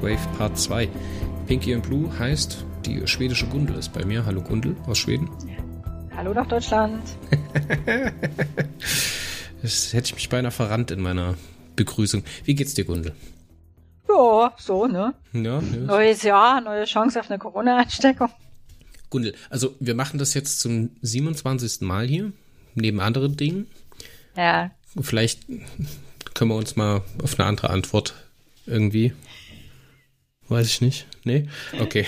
Shockwave Part 2. Pinky and Blue heißt, die schwedische Gundel ist bei mir. Hallo Gundel aus Schweden. Hallo nach Deutschland. das hätte ich mich beinahe verrannt in meiner Begrüßung. Wie geht's dir, Gundel? Ja, so, ne? Ja, ja. Neues Jahr, neue Chance auf eine Corona-Ansteckung. Gundel, also wir machen das jetzt zum 27. Mal hier, neben anderen Dingen. Ja. Vielleicht können wir uns mal auf eine andere Antwort irgendwie. Weiß ich nicht. Nee? Okay.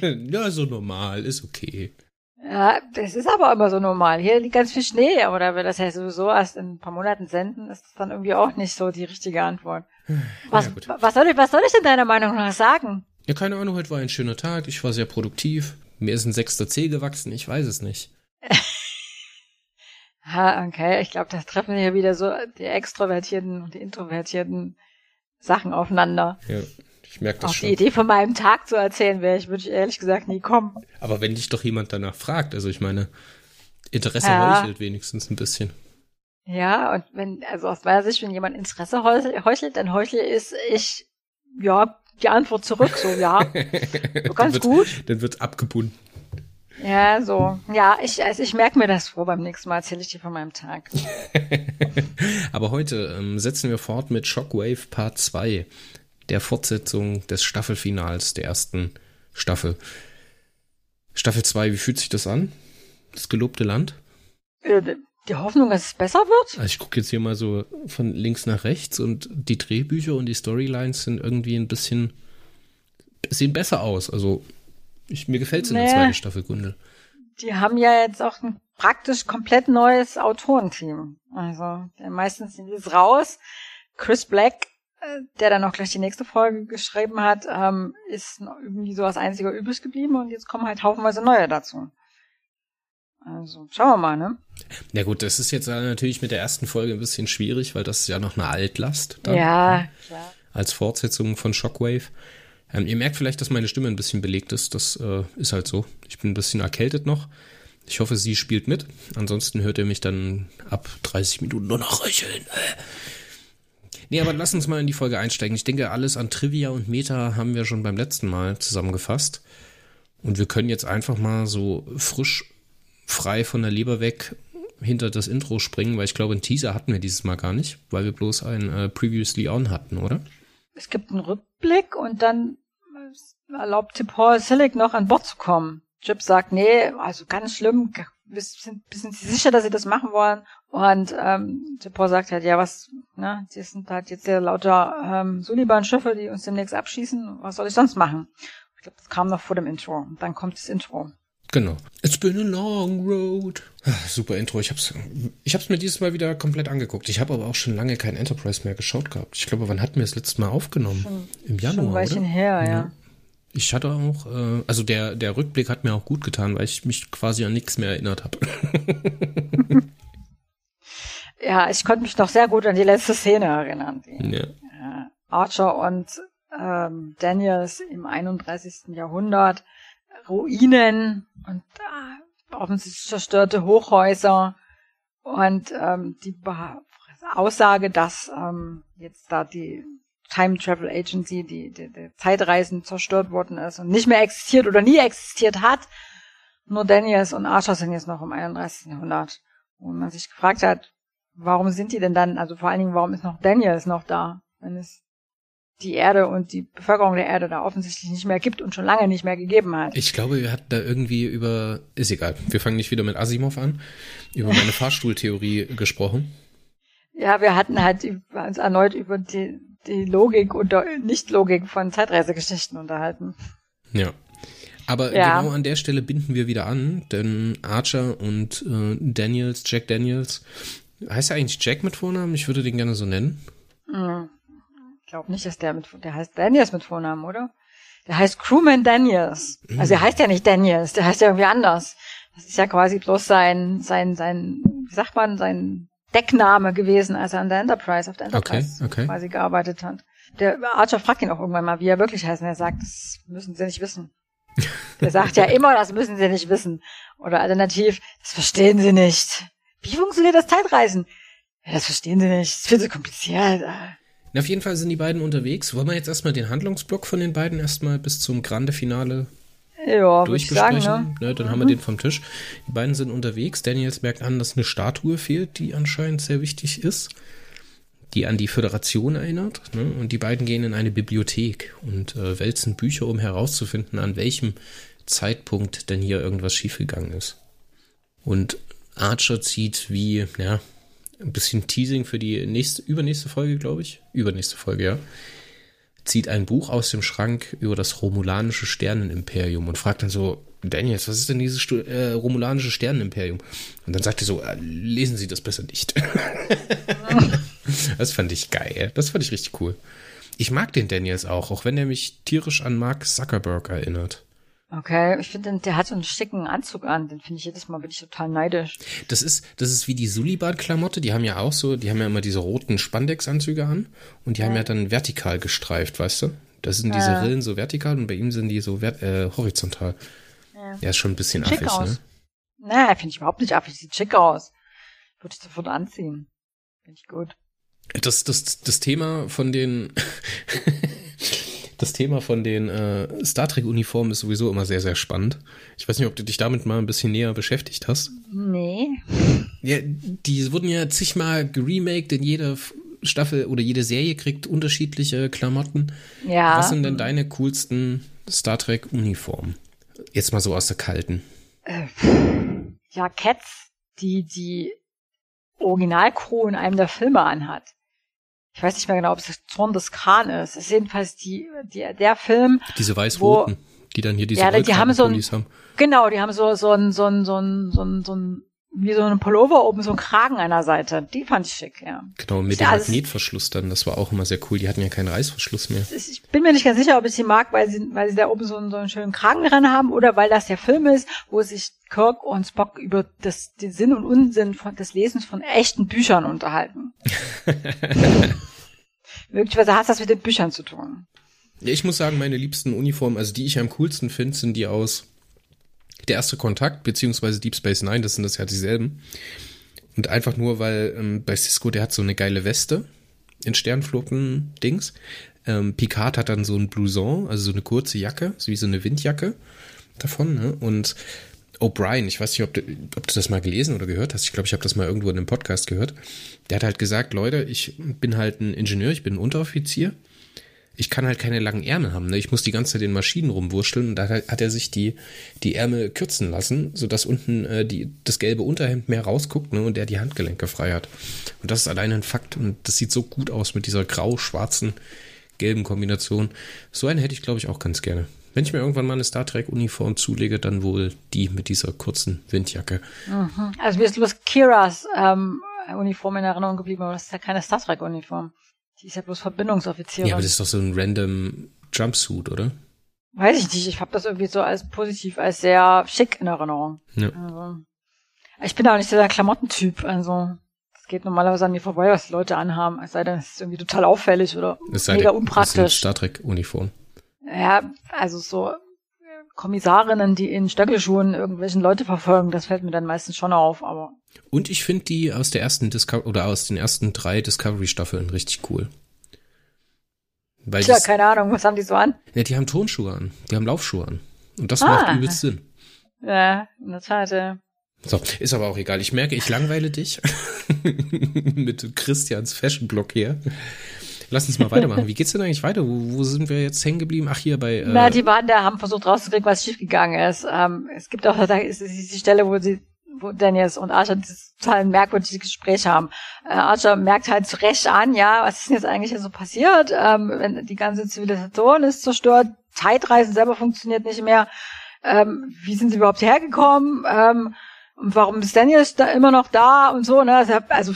ja, so normal, ist okay. Ja, das ist aber immer so normal. Hier liegt ganz viel Schnee, aber da wir das ja sowieso erst in ein paar Monaten senden, ist das dann irgendwie auch nicht so die richtige Antwort. Was, ja, was, soll ich, was soll ich denn deiner Meinung nach sagen? Ja, keine Ahnung, heute war ein schöner Tag, ich war sehr produktiv. Mir ist ein sechster C gewachsen, ich weiß es nicht. ha, okay, ich glaube, das treffen hier wieder so die extrovertierten und die introvertierten Sachen aufeinander. Ja, ich merke das Auf schon. die Idee von meinem Tag zu erzählen wäre ich, würde ich ehrlich gesagt nie kommen. Aber wenn dich doch jemand danach fragt, also ich meine, Interesse ja. heuchelt wenigstens ein bisschen. Ja, und wenn, also aus meiner Sicht, wenn jemand Interesse heuchelt, dann heuchle ist ich, ja, die Antwort zurück, so, ja. So ganz dann wird, gut. Dann wird abgebunden. Ja, so. Ja, ich, also ich merke mir das vor beim nächsten Mal, erzähle ich dir von meinem Tag. Aber heute ähm, setzen wir fort mit Shockwave Part 2 der Fortsetzung des Staffelfinals der ersten Staffel. Staffel 2, wie fühlt sich das an? Das gelobte Land? Äh, die Hoffnung, dass es besser wird? Also ich gucke jetzt hier mal so von links nach rechts und die Drehbücher und die Storylines sind irgendwie ein bisschen sehen besser aus. Also ich, mir gefällt es in der zweiten Staffel, Gundel. Die haben ja jetzt auch ein praktisch komplett neues Autorenteam. Also meistens sind die raus. Chris Black der dann auch gleich die nächste Folge geschrieben hat, ähm, ist irgendwie so als einziger übrig geblieben und jetzt kommen halt haufenweise neue dazu. Also, schauen wir mal, ne? Ja gut, das ist jetzt natürlich mit der ersten Folge ein bisschen schwierig, weil das ist ja noch eine Altlast. Dann, ja, klar. Als Fortsetzung von Shockwave. Ähm, ihr merkt vielleicht, dass meine Stimme ein bisschen belegt ist. Das äh, ist halt so. Ich bin ein bisschen erkältet noch. Ich hoffe, sie spielt mit. Ansonsten hört ihr mich dann ab 30 Minuten nur noch röcheln. Nee, aber lass uns mal in die Folge einsteigen. Ich denke, alles an Trivia und Meta haben wir schon beim letzten Mal zusammengefasst. Und wir können jetzt einfach mal so frisch, frei von der Leber weg hinter das Intro springen, weil ich glaube, einen Teaser hatten wir dieses Mal gar nicht, weil wir bloß ein äh, Previously On hatten, oder? Es gibt einen Rückblick und dann erlaubt Paul Silic noch an Bord zu kommen. Chip sagt, nee, also ganz schlimm, sind, sind Sie sicher, dass Sie das machen wollen? Und ähm, Paul sagt halt, ja, was, ne, das sind halt jetzt sehr lauter ähm, Suliban-Schiffe, die uns demnächst abschießen. Was soll ich sonst machen? Ich glaube, das kam noch vor dem Intro. Und dann kommt das Intro. Genau. It's been a long road. Ach, super Intro. Ich hab's, ich hab's mir dieses Mal wieder komplett angeguckt. Ich habe aber auch schon lange kein Enterprise mehr geschaut gehabt. Ich glaube, wann hatten wir das letzte Mal aufgenommen? Schon, Im Januar, schon ein Weilchen oder? her, ja. ja. Ich hatte auch, äh, also der, der Rückblick hat mir auch gut getan, weil ich mich quasi an nichts mehr erinnert habe. ja, ich konnte mich noch sehr gut an die letzte Szene erinnern. Die, ja. Äh, Archer und ähm, Daniels im 31. Jahrhundert, Ruinen und äh, offensichtlich zerstörte Hochhäuser und ähm, die Aussage, dass ähm, jetzt da die Time Travel Agency, die, die, die Zeitreisen zerstört worden ist und nicht mehr existiert oder nie existiert hat. Nur Daniels und Archer sind jetzt noch im 31. Jahrhundert. Wo man sich gefragt hat, warum sind die denn dann, also vor allen Dingen, warum ist noch Daniels noch da, wenn es die Erde und die Bevölkerung der Erde da offensichtlich nicht mehr gibt und schon lange nicht mehr gegeben hat. Ich glaube, wir hatten da irgendwie über, ist egal, wir fangen nicht wieder mit Asimov an, über meine Fahrstuhltheorie gesprochen. Ja, wir hatten halt uns erneut über die die Logik und Nicht-Logik von Zeitreisegeschichten unterhalten. Ja. Aber ja. genau an der Stelle binden wir wieder an, denn Archer und äh, Daniels, Jack Daniels, heißt er eigentlich Jack mit Vornamen? Ich würde den gerne so nennen. Hm. Ich glaube nicht, dass der mit, der heißt Daniels mit Vornamen, oder? Der heißt Crewman Daniels. Mhm. Also er heißt ja nicht Daniels, der heißt ja irgendwie anders. Das ist ja quasi bloß sein, sein, sein, wie sagt man, sein Deckname gewesen, als er an der Enterprise, auf der Enterprise okay, okay. quasi gearbeitet hat. Der Archer fragt ihn auch irgendwann mal, wie er wirklich heißt, und er sagt, das müssen Sie nicht wissen. Der sagt ja immer, das müssen Sie nicht wissen. Oder alternativ, das verstehen Sie nicht. Wie funktioniert das Zeitreisen? Ja, das verstehen Sie nicht. Das ist viel zu kompliziert. Na, auf jeden Fall sind die beiden unterwegs. Wollen wir jetzt erstmal den Handlungsblock von den beiden erstmal bis zum Grande Finale ja, durchbesprechen? Sagen, ne? ne? Dann mhm. haben wir den vom Tisch. Die beiden sind unterwegs. Daniels merkt an, dass eine Statue fehlt, die anscheinend sehr wichtig ist, die an die Föderation erinnert. Ne? Und die beiden gehen in eine Bibliothek und äh, wälzen Bücher, um herauszufinden, an welchem Zeitpunkt denn hier irgendwas schiefgegangen ist. Und Archer zieht wie, ja, ein bisschen Teasing für die nächste, übernächste Folge, glaube ich. Übernächste Folge, ja. Zieht ein Buch aus dem Schrank über das romulanische Sternenimperium und fragt dann so, Daniels, was ist denn dieses äh, romulanische Sternenimperium? Und dann sagt er so, äh, lesen Sie das besser nicht. das fand ich geil. Das fand ich richtig cool. Ich mag den Daniels auch, auch wenn er mich tierisch an Mark Zuckerberg erinnert. Okay, ich finde, der hat so einen schicken Anzug an. Den finde ich jedes Mal bin ich total neidisch. Das ist, das ist wie die Suliban-Klamotte. Die haben ja auch so, die haben ja immer diese roten Spandex-Anzüge an und die ja. haben ja dann vertikal gestreift, weißt du? Das sind diese ja. Rillen so vertikal und bei ihm sind die so äh, horizontal. Ja. Der ist schon ein bisschen schick affig, aus. ne? Nee, finde ich überhaupt nicht affig. Sieht schick aus. Würde ich sofort anziehen. Finde ich gut. Das, das, das Thema von den das Thema von den äh, Star Trek-Uniformen ist sowieso immer sehr, sehr spannend. Ich weiß nicht, ob du dich damit mal ein bisschen näher beschäftigt hast. Nee. Ja, die wurden ja zigmal geremaked in jeder Staffel oder jede Serie kriegt unterschiedliche Klamotten. Ja. Was sind denn deine coolsten Star Trek-Uniformen? Jetzt mal so aus der kalten. Äh, ja, Cats, die die Originalcrew in einem der Filme anhat ich weiß nicht mehr genau, ob es Zorn des Khan ist. Es ist jedenfalls die, die, der Film. Diese weiß-roten, die dann hier diese ja, die haben so ein, haben. Genau, die haben so, so ein, so ein, so ein, so ein, so ein wie so ein Pullover oben, so ein Kragen der Seite. Die fand ich schick, ja. Genau, mit dem Magnetverschluss dann, das war auch immer sehr cool. Die hatten ja keinen Reißverschluss mehr. Ich bin mir nicht ganz sicher, ob ich sie mag, weil sie, weil sie da oben so einen, so einen schönen Kragen dran haben oder weil das der Film ist, wo sich Kirk und Spock über das, den Sinn und Unsinn von, des Lesens von echten Büchern unterhalten. Möglicherweise hat das mit den Büchern zu tun. Ja, ich muss sagen, meine liebsten Uniformen, also die ich am coolsten finde, sind die aus der erste Kontakt, beziehungsweise Deep Space Nine, das sind das ja dieselben. Und einfach nur, weil ähm, bei Cisco, der hat so eine geile Weste in Sternflotten-Dings. Ähm, Picard hat dann so ein Blouson, also so eine kurze Jacke, so wie so eine Windjacke davon. Ne? Und O'Brien, ich weiß nicht, ob du, ob du das mal gelesen oder gehört hast. Ich glaube, ich habe das mal irgendwo in einem Podcast gehört. Der hat halt gesagt, Leute, ich bin halt ein Ingenieur, ich bin ein Unteroffizier ich kann halt keine langen Ärmel haben. Ne? Ich muss die ganze Zeit in Maschinen rumwurschteln und da hat er sich die, die Ärmel kürzen lassen, sodass unten äh, die, das gelbe Unterhemd mehr rausguckt ne? und er die Handgelenke frei hat. Und das ist allein ein Fakt und das sieht so gut aus mit dieser grau-schwarzen, gelben Kombination. So eine hätte ich, glaube ich, auch ganz gerne. Wenn ich mir irgendwann mal eine Star Trek-Uniform zulege, dann wohl die mit dieser kurzen Windjacke. Mhm. Also mir ist bloß Kiras ähm, Uniform in Erinnerung geblieben, aber das ist ja keine Star Trek-Uniform. Die ist ja bloß Verbindungsoffizierin. Ja, aber das ist doch so ein random Jumpsuit, oder? Weiß ich nicht. Ich habe das irgendwie so als positiv, als sehr schick in Erinnerung. Ja. Also, ich bin auch nicht so der Klamottentyp. Also es geht normalerweise an mir vorbei, was die Leute anhaben. Es sei denn, es ist irgendwie total auffällig oder mega unpraktisch. Das Star Trek Uniform. Ja, also so Kommissarinnen, die in Stöckelschuhen irgendwelchen Leute verfolgen, das fällt mir dann meistens schon auf, aber. Und ich finde die aus der ersten Discovery oder aus den ersten drei Discovery-Staffeln richtig cool. Weil Tja, keine Ahnung, was haben die so an? Ja, die haben Tonschuhe an, die haben Laufschuhe an. Und das ah. macht übelst Sinn. Ja, in der Tat, ja. So, ist aber auch egal. Ich merke, ich langweile dich mit Christians Fashion-Blog hier. Lass uns mal weitermachen. Wie geht's denn eigentlich weiter? Wo, wo sind wir jetzt hängen geblieben? Ach, hier bei. Äh Na, die waren da, haben versucht rauszukriegen, was schiefgegangen ist. Ähm, es gibt auch, da ist die Stelle, wo sie wo Daniels und Archer dieses total merkwürdige Gespräch haben. Äh, Archer merkt halt zu Recht an, ja, was ist denn jetzt eigentlich so passiert? Ähm, wenn die ganze Zivilisation ist zerstört, Zeitreisen selber funktioniert nicht mehr. Ähm, wie sind sie überhaupt hergekommen? Ähm, und warum ist Daniels da immer noch da und so? Ne? Also, also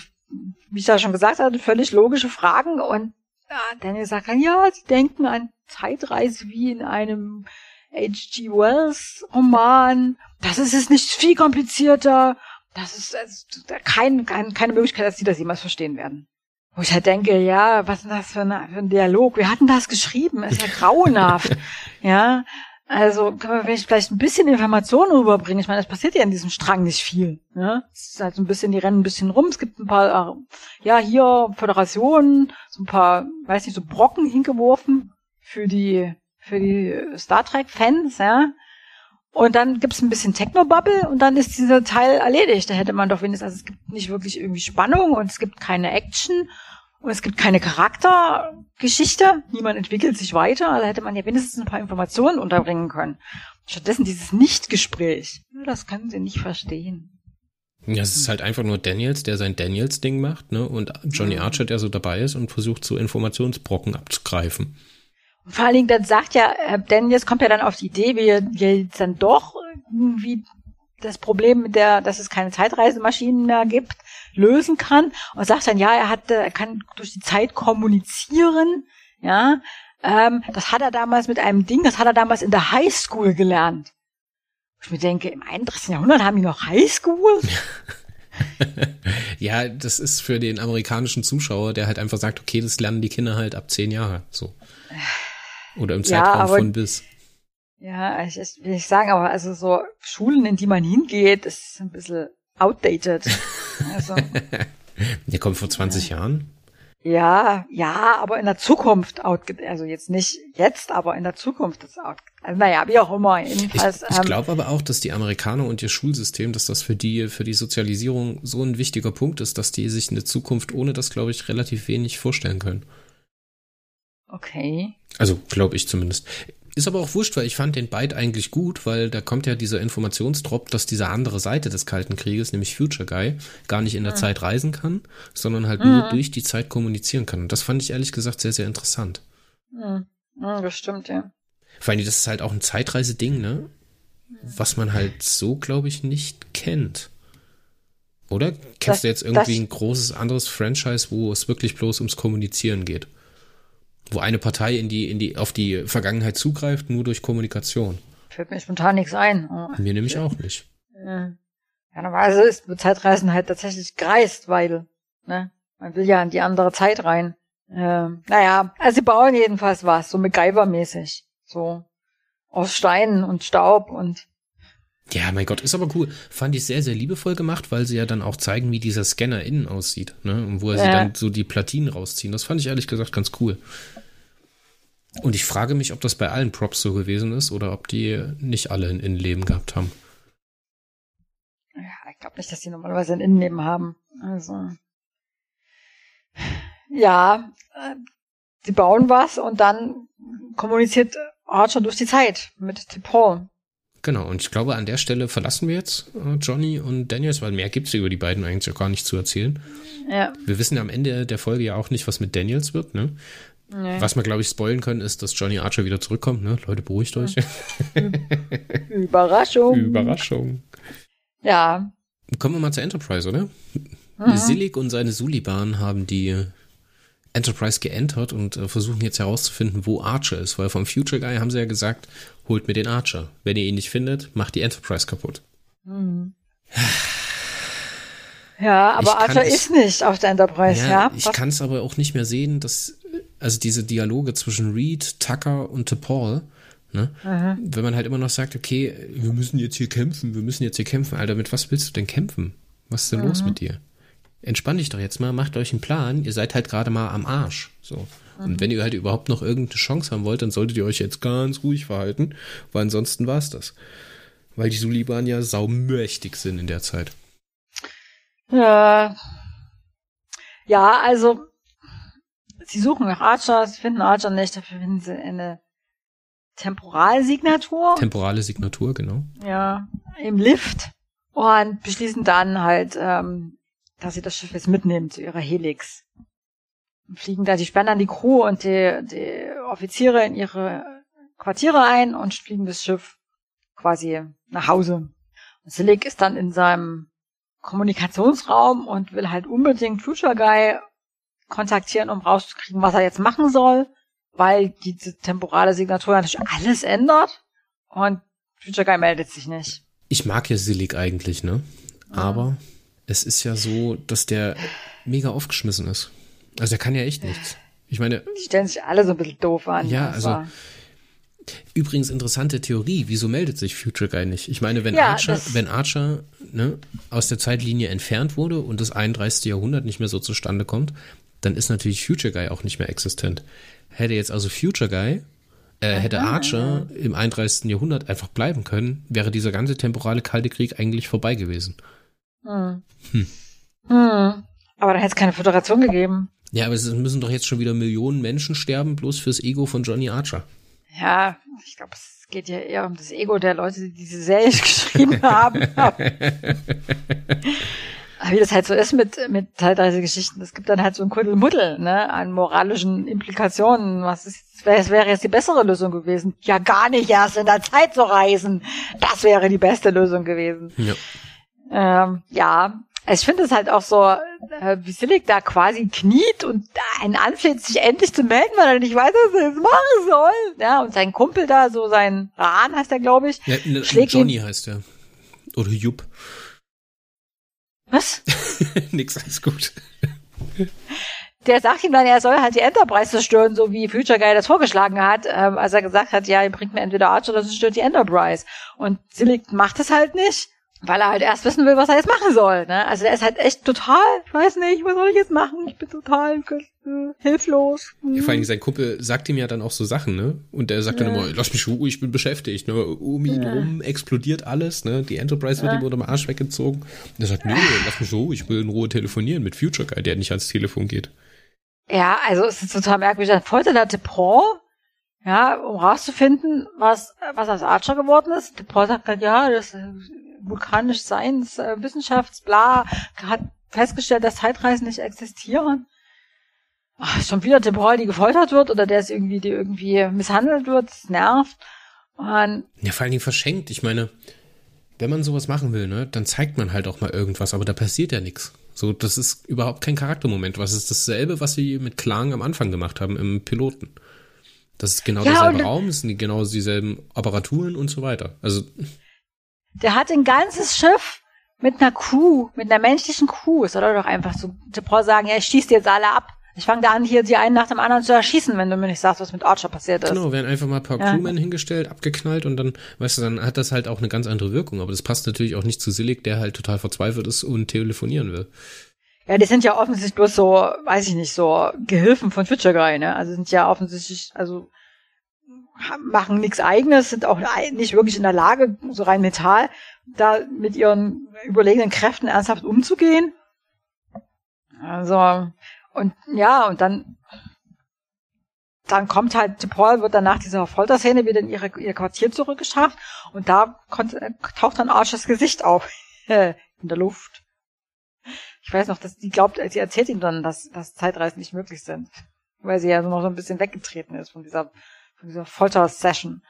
wie ich da schon gesagt hatte, völlig logische Fragen und ja, Daniel sagt dann, ja, sie denken an Zeitreise wie in einem H.G. Wells Roman. Das ist es nicht viel komplizierter. Das ist also, kein, kein, keine Möglichkeit, dass sie das jemals verstehen werden. Wo ich halt denke, ja, was ist das für, eine, für ein Dialog? Wir hatten das geschrieben, ist ja grauenhaft. ja. Also können wir vielleicht ein bisschen Informationen rüberbringen. Ich meine, es passiert ja in diesem Strang nicht viel. Ne? Es ist halt so ein bisschen, die rennen ein bisschen rum. Es gibt ein paar, ja, hier Föderationen, so ein paar, weiß nicht, so Brocken hingeworfen für die, für die Star Trek-Fans, ja. Und dann gibt's ein bisschen Techno-Bubble und dann ist dieser Teil erledigt. Da hätte man doch wenigstens, also es gibt nicht wirklich irgendwie Spannung und es gibt keine Action und es gibt keine Charaktergeschichte. Niemand entwickelt sich weiter. Also hätte man ja wenigstens ein paar Informationen unterbringen können. Stattdessen dieses Nicht-Gespräch. Das können sie nicht verstehen. Ja, es ist halt einfach nur Daniels, der sein Daniels-Ding macht, ne? Und Johnny Archer, der so dabei ist und versucht, so Informationsbrocken abzugreifen. Und vor allen Dingen, dann sagt ja, äh, Daniels kommt ja dann auf die Idee, wie wir jetzt dann doch irgendwie das Problem mit der, dass es keine Zeitreisemaschinen mehr gibt, lösen kann und sagt dann, ja, er hat, er kann durch die Zeit kommunizieren, ja. Ähm, das hat er damals mit einem Ding, das hat er damals in der Highschool gelernt. Ich mir denke, im 31. Jahrhundert haben die noch Highschool? ja, das ist für den amerikanischen Zuschauer, der halt einfach sagt, okay, das lernen die Kinder halt ab zehn Jahre, so. Oder im Zeitraum ja, von bis. Ja, ich, ich will nicht sagen, aber also so Schulen, in die man hingeht, ist ein bisschen outdated. Also, der kommt vor 20 ja. Jahren? Ja, ja, aber in der Zukunft outgedated. Also jetzt nicht jetzt, aber in der Zukunft ist out. Also naja, wie auch immer. Jedenfalls, ich ich ähm, glaube aber auch, dass die Amerikaner und ihr Schulsystem, dass das für die, für die Sozialisierung so ein wichtiger Punkt ist, dass die sich eine Zukunft ohne das, glaube ich, relativ wenig vorstellen können. Okay. Also glaube ich zumindest. Ist aber auch wurscht, weil ich fand den Byte eigentlich gut, weil da kommt ja dieser Informationsdrop, dass diese andere Seite des Kalten Krieges, nämlich Future Guy, gar nicht in der mhm. Zeit reisen kann, sondern halt mhm. nur durch die Zeit kommunizieren kann. Und das fand ich ehrlich gesagt sehr, sehr interessant. Mhm. Das stimmt, ja. Vor allem, das ist halt auch ein Zeitreise-Ding, ne? Was man halt so, glaube ich, nicht kennt. Oder? Kennst das, du jetzt irgendwie ein großes anderes Franchise, wo es wirklich bloß ums Kommunizieren geht? Wo eine Partei in die, in die, auf die Vergangenheit zugreift, nur durch Kommunikation. Fällt mir spontan nichts ein. Mir nämlich auch nicht. Ja, normalerweise ist Zeitreisen halt tatsächlich greist, weil, ne, man will ja in die andere Zeit rein. Ähm, naja, also sie bauen jedenfalls was, so MacGyver-mäßig. So aus Steinen und Staub und ja, mein Gott, ist aber cool. Fand ich sehr, sehr liebevoll gemacht, weil sie ja dann auch zeigen, wie dieser Scanner innen aussieht, ne? Und wo er ja. sie dann so die Platinen rausziehen. Das fand ich ehrlich gesagt ganz cool. Und ich frage mich, ob das bei allen Props so gewesen ist oder ob die nicht alle ein Innenleben gehabt haben. Ja, ich glaube nicht, dass die normalerweise ein Innenleben haben. Also. Ja, äh, sie bauen was und dann kommuniziert Archer durch die Zeit mit Paul. Genau, und ich glaube, an der Stelle verlassen wir jetzt äh, Johnny und Daniels, weil mehr gibt es über die beiden eigentlich auch gar nicht zu erzählen. Ja. Wir wissen ja am Ende der Folge ja auch nicht, was mit Daniels wird, ne? Nee. Was wir, glaube ich, spoilen können, ist, dass Johnny Archer wieder zurückkommt, ne? Leute, beruhigt euch. Überraschung. Überraschung. Ja. Kommen wir mal zur Enterprise, oder? Mhm. Silik und seine Suliban haben die Enterprise geentert und äh, versuchen jetzt herauszufinden, wo Archer ist, weil vom Future Guy haben sie ja gesagt, holt mir den Archer. Wenn ihr ihn nicht findet, macht die Enterprise kaputt. Mhm. Ja, aber Archer es, ist nicht auf der Enterprise, ja. ja? Ich kann es aber auch nicht mehr sehen, dass, also diese Dialoge zwischen Reed, Tucker und Paul, ne? Mhm. Wenn man halt immer noch sagt, okay, wir müssen jetzt hier kämpfen, wir müssen jetzt hier kämpfen. Alter, mit was willst du denn kämpfen? Was ist denn mhm. los mit dir? Entspann dich doch jetzt mal, macht euch einen Plan, ihr seid halt gerade mal am Arsch. So. Und mhm. wenn ihr halt überhaupt noch irgendeine Chance haben wollt, dann solltet ihr euch jetzt ganz ruhig verhalten, weil ansonsten war es das. Weil die Suliban ja saumächtig sind in der Zeit. Ja. Ja, also sie suchen nach Archer, sie finden Archer nicht, dafür finden sie eine Temporalsignatur. Temporale Signatur, genau. Ja, im Lift und beschließen dann halt, ähm, dass sie das Schiff jetzt mitnehmen zu ihrer Helix fliegen da, die sperren dann die Crew und die, die Offiziere in ihre Quartiere ein und fliegen das Schiff quasi nach Hause. Und Silik ist dann in seinem Kommunikationsraum und will halt unbedingt Future Guy kontaktieren, um rauszukriegen, was er jetzt machen soll, weil diese temporale Signatur natürlich alles ändert und Future Guy meldet sich nicht. Ich mag ja Silik eigentlich, ne? Aber mhm. es ist ja so, dass der mega aufgeschmissen ist. Also er kann ja echt nichts. Ich meine. Die stellen sich alle so ein bisschen doof an. Ja, also Übrigens interessante Theorie. Wieso meldet sich Future Guy nicht? Ich meine, wenn ja, Archer, wenn Archer ne, aus der Zeitlinie entfernt wurde und das 31. Jahrhundert nicht mehr so zustande kommt, dann ist natürlich Future Guy auch nicht mehr existent. Hätte jetzt also Future Guy, äh, hätte Archer im 31. Jahrhundert einfach bleiben können, wäre dieser ganze temporale Kalte Krieg eigentlich vorbei gewesen. Hm. Hm. Hm. Aber dann hätte es keine Föderation gegeben. Ja, aber es müssen doch jetzt schon wieder Millionen Menschen sterben, bloß fürs Ego von Johnny Archer. Ja, ich glaube, es geht ja eher um das Ego der Leute, die diese Serie geschrieben haben. Wie das halt so ist mit, mit Zeitreise-Geschichten. Es gibt dann halt so ein Kuddelmuddel, ne, an moralischen Implikationen. Was ist, was wäre jetzt die bessere Lösung gewesen? Ja, gar nicht erst in der Zeit zu reisen. Das wäre die beste Lösung gewesen. Ja. Ähm, ja, ich finde es halt auch so, äh, wie Silik da quasi kniet und einen anfleht, sich endlich zu melden, weil er nicht weiß, was er jetzt machen soll. Ja, und sein Kumpel da, so sein Rahn heißt er, glaube ich. Ja, ne, schlägt Johnny ihn. heißt er. Oder Jupp. Was? Nix, alles gut. Der sagt ihm dann, er soll halt die Enterprise zerstören, so wie Future Guy das vorgeschlagen hat, ähm, als er gesagt hat, ja, ihr bringt mir entweder Archer oder zerstört die Enterprise. Und Silik macht es halt nicht weil er halt erst wissen will, was er jetzt machen soll. Ne? Also der ist halt echt total, ich weiß nicht, was soll ich jetzt machen? Ich bin total äh, hilflos. Mhm. Ja, vor allem sein Kumpel sagt ihm ja dann auch so Sachen, ne? Und er sagt ja. dann immer, lass mich ruhig, ich bin beschäftigt. Ne? Um ihn ja. rum explodiert alles, ne? Die Enterprise wird ihm unter dem Arsch weggezogen. Und er sagt, nee, lass mich ruhig, ich will in Ruhe telefonieren mit Future Guy, der nicht ans Telefon geht. Ja, also es ist total merkwürdig. Dann foltert er Depot, ja, um rauszufinden, was, was aus Archer geworden ist. Depot sagt halt, ja, das vulkanisch Seins, äh, Wissenschafts, bla, hat festgestellt, dass Zeitreisen nicht existieren. Ach, schon wieder der Paul, die gefoltert wird oder der ist irgendwie, die irgendwie misshandelt wird, das nervt. Und ja, vor allen Dingen verschenkt. Ich meine, wenn man sowas machen will, ne, dann zeigt man halt auch mal irgendwas, aber da passiert ja nichts. So, das ist überhaupt kein Charaktermoment. Was ist dasselbe, was sie mit Klang am Anfang gemacht haben im Piloten? Das ist genau ja, derselbe Raum, es sind genau dieselben Apparaturen und so weiter. Also der hat ein ganzes Schiff mit einer Crew, mit einer menschlichen Crew. Es soll doch einfach so Paul sagen, ja, ich schieße jetzt alle ab. Ich fange da an, hier die einen nach dem anderen zu erschießen, wenn du mir nicht sagst, was mit Archer passiert ist. Genau, werden einfach mal ein paar ja. Crewmen hingestellt, abgeknallt und dann, weißt du, dann hat das halt auch eine ganz andere Wirkung. Aber das passt natürlich auch nicht zu Sillig, der halt total verzweifelt ist und telefonieren will. Ja, die sind ja offensichtlich bloß so, weiß ich nicht, so Gehilfen von Twitcher Guy, ne? Also sind ja offensichtlich, also machen nichts eigenes, sind auch nicht wirklich in der Lage, so rein mental, da mit ihren überlegenen Kräften ernsthaft umzugehen. Also, und ja, und dann, dann kommt halt, Paul wird dann nach dieser Folterszene wieder in ihre, ihr Quartier zurückgeschafft und da kommt, taucht dann Archers Gesicht auf, in der Luft. Ich weiß noch, dass die glaubt, sie erzählt ihm dann, dass, dass Zeitreisen nicht möglich sind. Weil sie ja noch so ein bisschen weggetreten ist von dieser dieser Folter-Session.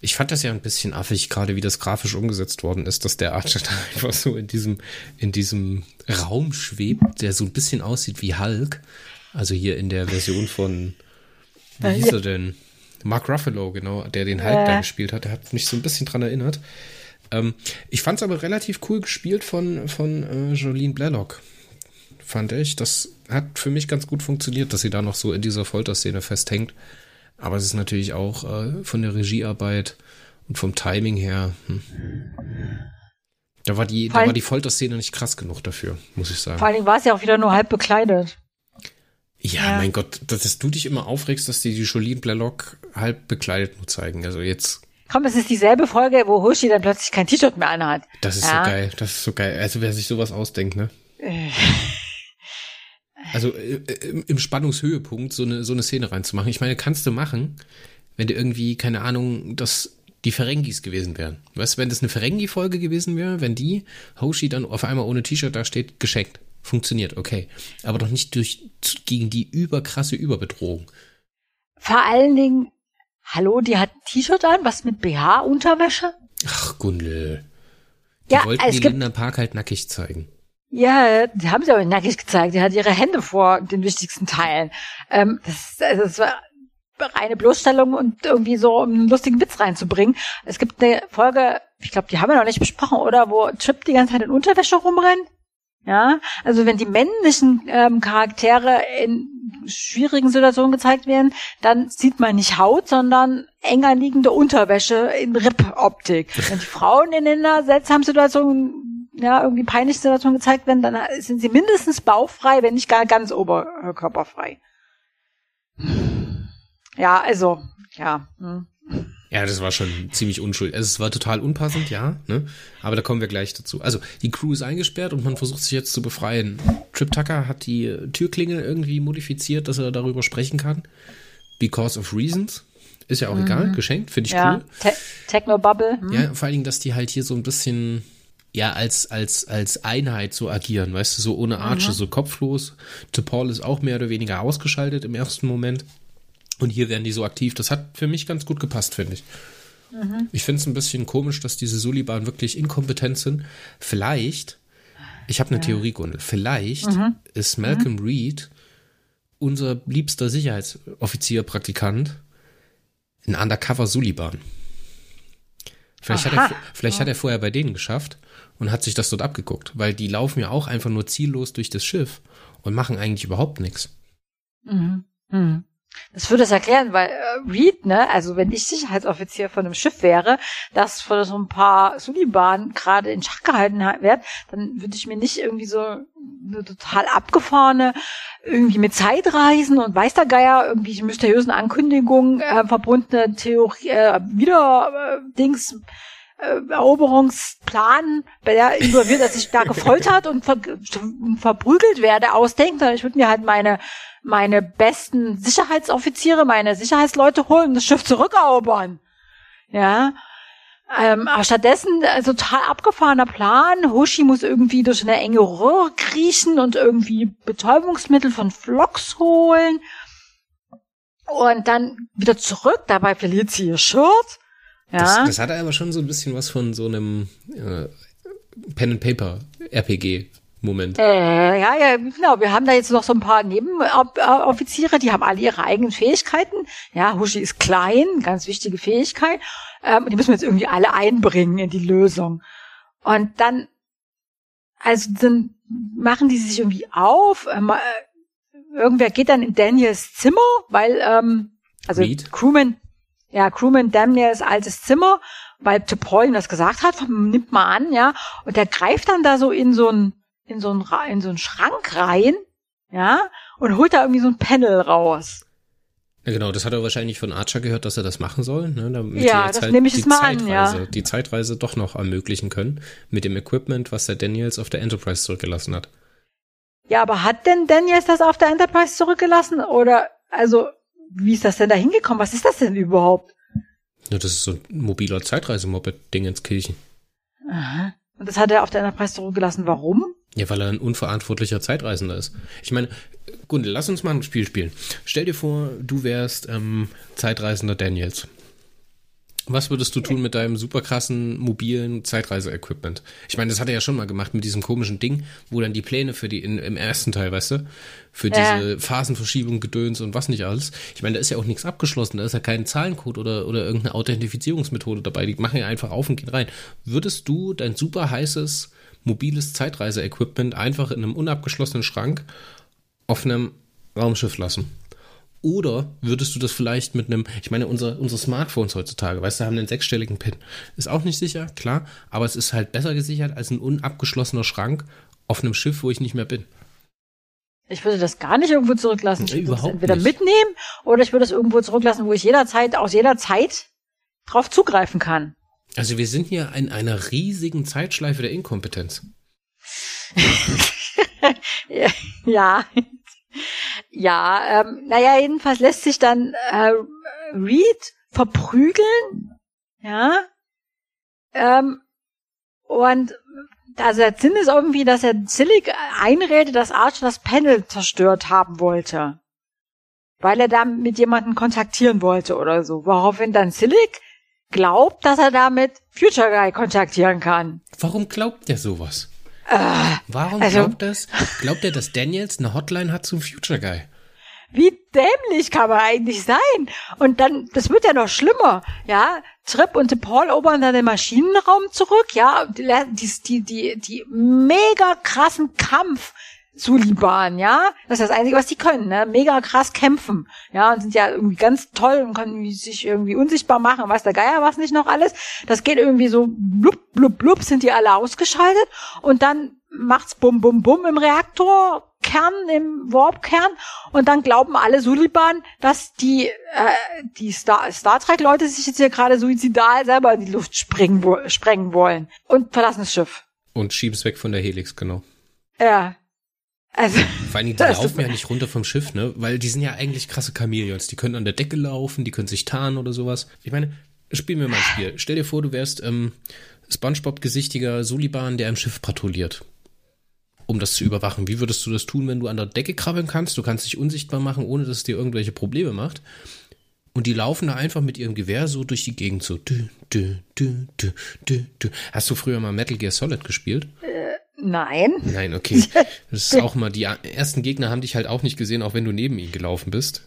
Ich fand das ja ein bisschen affig, gerade wie das grafisch umgesetzt worden ist, dass der Archer da einfach so in diesem, in diesem Raum schwebt, der so ein bisschen aussieht wie Hulk. Also hier in der Version von, wie hieß er denn? Mark Ruffalo, genau, der den Hulk äh. da gespielt hat. Der hat mich so ein bisschen dran erinnert. Ähm, ich fand es aber relativ cool gespielt von, von äh, Jolene Blalock. Fand ich. Das hat für mich ganz gut funktioniert, dass sie da noch so in dieser Folterszene festhängt. Aber es ist natürlich auch äh, von der Regiearbeit und vom Timing her. Hm. Da war die, da war die Folterszene nicht krass genug dafür, muss ich sagen. Vor allem war es ja auch wieder nur halb bekleidet. Ja, ja. mein Gott, dass, dass, du dich immer aufregst, dass die die Jolene Blalock halb bekleidet nur zeigen. Also jetzt. Komm, es ist dieselbe Folge, wo Hoshi dann plötzlich kein T-Shirt mehr anhat. Das ist ja. so geil, das ist so geil. Also wer sich sowas ausdenkt, ne? Also äh, äh, im Spannungshöhepunkt so eine, so eine Szene reinzumachen. Ich meine, kannst du machen, wenn du irgendwie, keine Ahnung, das die Ferengis gewesen wären. Weißt du, wenn das eine Ferengi-Folge gewesen wäre, wenn die Hoshi dann auf einmal ohne T-Shirt da steht, geschenkt. Funktioniert, okay. Aber doch nicht durch, gegen die überkrasse Überbedrohung. Vor allen Dingen, hallo, die hat ein T-Shirt an, was mit BH-Unterwäsche? Ach, Gundel. Die ja, wollten die Linda Park halt nackig zeigen. Ja, die haben sie aber nackig gezeigt. Die hat ihre Hände vor den wichtigsten Teilen. Ähm, das, also das war reine Bloßstellung und irgendwie so, um einen lustigen Witz reinzubringen. Es gibt eine Folge, ich glaube, die haben wir noch nicht besprochen, oder? Wo Chip die ganze Zeit in Unterwäsche rumrennt. Ja, also wenn die männlichen ähm, Charaktere in schwierigen Situationen gezeigt werden, dann sieht man nicht Haut, sondern enger liegende Unterwäsche in Rip-Optik. Wenn die Frauen in den seltsamen Situationen, ja, irgendwie peinliche Situationen gezeigt werden, dann sind sie mindestens bauchfrei, wenn nicht gar ganz oberkörperfrei. Ja, also, ja. Hm. Ja, das war schon ziemlich unschuldig. Also es war total unpassend, ja, ne? Aber da kommen wir gleich dazu. Also die Crew ist eingesperrt und man versucht sich jetzt zu befreien. Trip Tucker hat die Türklingel irgendwie modifiziert, dass er darüber sprechen kann. Because of reasons. Ist ja auch mhm. egal, geschenkt, finde ich ja. cool. Te Techno Bubble. Mhm. Ja, vor allen Dingen, dass die halt hier so ein bisschen ja, als, als, als Einheit so agieren, weißt du, so ohne Arche, mhm. so kopflos. To Paul ist auch mehr oder weniger ausgeschaltet im ersten Moment. Und hier werden die so aktiv. Das hat für mich ganz gut gepasst, finde ich. Mhm. Ich finde es ein bisschen komisch, dass diese Suliban wirklich inkompetent sind. Vielleicht, ich habe eine ja. Theorie, Gundel, vielleicht mhm. ist Malcolm mhm. Reed unser liebster Sicherheitsoffizier, Praktikant, ein Undercover Suliban. Vielleicht, hat er, vielleicht ja. hat er vorher bei denen geschafft und hat sich das dort abgeguckt, weil die laufen ja auch einfach nur ziellos durch das Schiff und machen eigentlich überhaupt nichts. Mhm. Mhm. Das würde es erklären, weil äh, Reed, ne, also wenn ich Sicherheitsoffizier von einem Schiff wäre, das von so ein paar Suliban gerade in Schach gehalten wird, dann würde ich mir nicht irgendwie so eine total abgefahrene, irgendwie mit Zeitreisen und weiß der Geier irgendwie mysteriösen Ankündigungen äh, verbundene Theorie, äh, wieder äh, Dings äh, Eroberungsplan, bei der involviert, dass ich da gefoltert und ver verprügelt werde, ausdenken, sondern ich würde mir halt meine meine besten Sicherheitsoffiziere, meine Sicherheitsleute holen und das Schiff zurückerobern. Ja. Ähm, aber stattdessen äh, total abgefahrener Plan. Hoshi muss irgendwie durch eine enge Röhre kriechen und irgendwie Betäubungsmittel von Flocks holen. Und dann wieder zurück. Dabei verliert sie ihr Shirt. Ja. Das, das hat aber schon so ein bisschen was von so einem äh, Pen and Paper RPG. Moment. Äh, ja, ja, genau. Wir haben da jetzt noch so ein paar Nebenoffiziere, die haben alle ihre eigenen Fähigkeiten. Ja, Hushi ist klein, ganz wichtige Fähigkeit. Ähm, die müssen wir jetzt irgendwie alle einbringen in die Lösung. Und dann, also dann machen die sich irgendwie auf. Ähm, äh, irgendwer geht dann in Daniels Zimmer, weil, ähm, also Reed? Crewman, ja, Crewman Daniels altes Zimmer, weil Paul das gesagt hat, nimmt mal an, ja, und der greift dann da so in so ein in so einen, in so einen Schrank rein, ja, und holt da irgendwie so ein Panel raus. Ja, genau, das hat er wahrscheinlich von Archer gehört, dass er das machen soll, ne, damit ja, das halt nehme ich die mal Zeitreise, an, ja. die Zeitreise doch noch ermöglichen können mit dem Equipment, was der Daniels auf der Enterprise zurückgelassen hat. Ja, aber hat denn Daniels das auf der Enterprise zurückgelassen oder also wie ist das denn da hingekommen? Was ist das denn überhaupt? Ja, das ist so ein mobiler Zeitreisemoped-Ding ins Kirchen. Aha. Und das hat er auf der Enterprise zurückgelassen. Warum? Ja, weil er ein unverantwortlicher Zeitreisender ist. Ich meine, Gundel, lass uns mal ein Spiel spielen. Stell dir vor, du wärst ähm, Zeitreisender Daniels. Was würdest du tun mit deinem super krassen mobilen Zeitreise-Equipment? Ich meine, das hat er ja schon mal gemacht mit diesem komischen Ding, wo dann die Pläne für die in, im ersten Teil, weißt du, für ja. diese Phasenverschiebung, Gedöns und was nicht alles. Ich meine, da ist ja auch nichts abgeschlossen, da ist ja kein Zahlencode oder, oder irgendeine Authentifizierungsmethode dabei. Die machen ja einfach auf und gehen rein. Würdest du dein super heißes mobiles Zeitreise-Equipment einfach in einem unabgeschlossenen Schrank auf einem Raumschiff lassen? Oder würdest du das vielleicht mit einem, ich meine, unser, unsere Smartphones heutzutage, weißt du, haben einen sechsstelligen PIN. Ist auch nicht sicher, klar, aber es ist halt besser gesichert als ein unabgeschlossener Schrank auf einem Schiff, wo ich nicht mehr bin. Ich würde das gar nicht irgendwo zurücklassen. Ich würde es entweder nicht. mitnehmen oder ich würde es irgendwo zurücklassen, wo ich jederzeit, aus jeder Zeit drauf zugreifen kann. Also wir sind hier in einer riesigen Zeitschleife der Inkompetenz. ja, ja, ähm, naja, jedenfalls lässt sich dann äh, Reed verprügeln, ja, ähm, und also der Sinn ist irgendwie, dass er Zillig einredet, dass Archer das Panel zerstört haben wollte. Weil er da mit jemandem kontaktieren wollte oder so. Woraufhin dann Zillig glaubt, dass er damit Future Guy kontaktieren kann. Warum glaubt er sowas? Äh, Warum also, glaubt das? Glaubt er, dass Daniels eine Hotline hat zum Future Guy? Wie dämlich kann man eigentlich sein? Und dann, das wird ja noch schlimmer, ja. Trip und Paul erobern dann den Maschinenraum zurück, ja. Die, die, die, die mega krassen Kampf Suliban, ja. Das ist das Einzige, was die können, ne? Mega krass kämpfen, ja, und sind ja irgendwie ganz toll und können sich irgendwie unsichtbar machen, weiß der Geier was nicht noch alles. Das geht irgendwie so blub, blub, blub, sind die alle ausgeschaltet und dann macht's bum, bum, bum im Reaktor, Kern, im Warp-Kern und dann glauben alle Suliban, dass die, äh, die Star, Star Trek-Leute sich jetzt hier gerade suizidal selber in die Luft springen, sprengen wollen und verlassen das Schiff. Und schieben es weg von der Helix, genau. Ja, also, Vor allem, die laufen ja nicht runter vom Schiff, ne? Weil die sind ja eigentlich krasse Chameleons. Die können an der Decke laufen, die können sich tarnen oder sowas. Ich meine, spielen wir mal ein Spiel. Stell dir vor, du wärst ähm, Spongebob-gesichtiger Suliban, der im Schiff patrouilliert. Um das zu überwachen. Wie würdest du das tun, wenn du an der Decke krabbeln kannst? Du kannst dich unsichtbar machen, ohne dass es dir irgendwelche Probleme macht. Und die laufen da einfach mit ihrem Gewehr so durch die Gegend so. Dü, dü, dü, dü, dü, dü. Hast du früher mal Metal Gear Solid gespielt? Nein. Nein, okay. Das ist auch mal, die ersten Gegner haben dich halt auch nicht gesehen, auch wenn du neben ihnen gelaufen bist.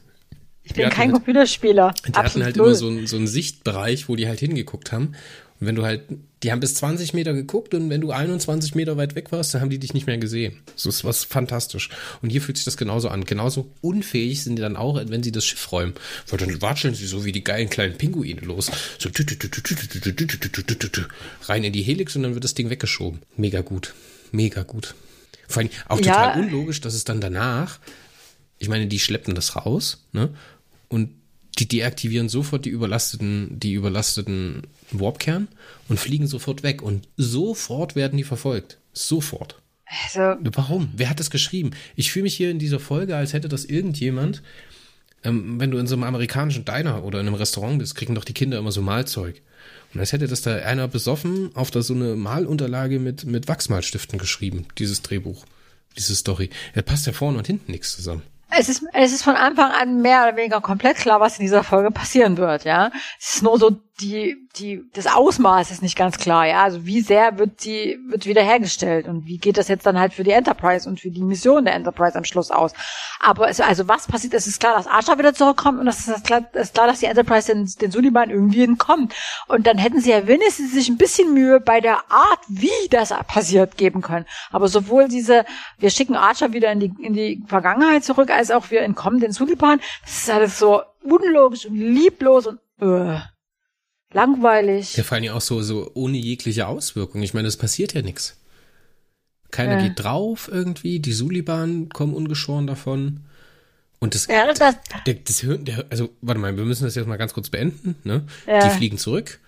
Ich bin kein halt, Computerspieler. Die Absolut hatten halt null. immer so einen, so einen Sichtbereich, wo die halt hingeguckt haben. Und wenn du halt, die haben bis 20 Meter geguckt und wenn du 21 Meter weit weg warst, dann haben die dich nicht mehr gesehen. Das ist was fantastisch. Und hier fühlt sich das genauso an. Genauso unfähig sind die dann auch, wenn sie das Schiff räumen. Weil dann watscheln sie so wie die geilen kleinen Pinguine los. So rein in die Helix und dann wird das Ding weggeschoben. Mega gut mega gut. Vor allem auch total ja. unlogisch, dass es dann danach, ich meine, die schleppen das raus, ne? Und die deaktivieren sofort die überlasteten, die überlasteten Warpkern und fliegen sofort weg. Und sofort werden die verfolgt. Sofort. Also, Warum? Wer hat das geschrieben? Ich fühle mich hier in dieser Folge, als hätte das irgendjemand, ähm, wenn du in so einem amerikanischen Diner oder in einem Restaurant bist, kriegen doch die Kinder immer so Mahlzeug. Und als hätte das da einer besoffen auf da so eine Malunterlage mit, mit Wachsmalstiften geschrieben, dieses Drehbuch, diese Story. Er passt ja vorne und hinten nichts zusammen. Es ist, es ist von Anfang an mehr oder weniger komplett klar, was in dieser Folge passieren wird, ja. Es ist nur so die, die, das Ausmaß ist nicht ganz klar, ja. Also wie sehr wird die, wird wiederhergestellt und wie geht das jetzt dann halt für die Enterprise und für die Mission der Enterprise am Schluss aus? Aber es, also was passiert? Es ist klar, dass Asha wieder zurückkommt und es ist klar, es ist klar dass die Enterprise den, den Suliban irgendwie entkommt. Und dann hätten sie ja wenigstens sich ein bisschen Mühe bei der Art, wie das passiert, geben können. Aber sowohl diese, wir schicken Archer wieder in die, in die Vergangenheit zurück, als auch wir entkommen den Suliban, das ist alles so unlogisch und lieblos und, uh langweilig. Ja, vor allem auch so, so ohne jegliche Auswirkung. Ich meine, es passiert ja nichts. Keiner äh. geht drauf irgendwie, die Suliban kommen ungeschoren davon. Und das, ja, das, der, das der, also, warte mal, wir müssen das jetzt mal ganz kurz beenden, ne? Ja. Die fliegen zurück.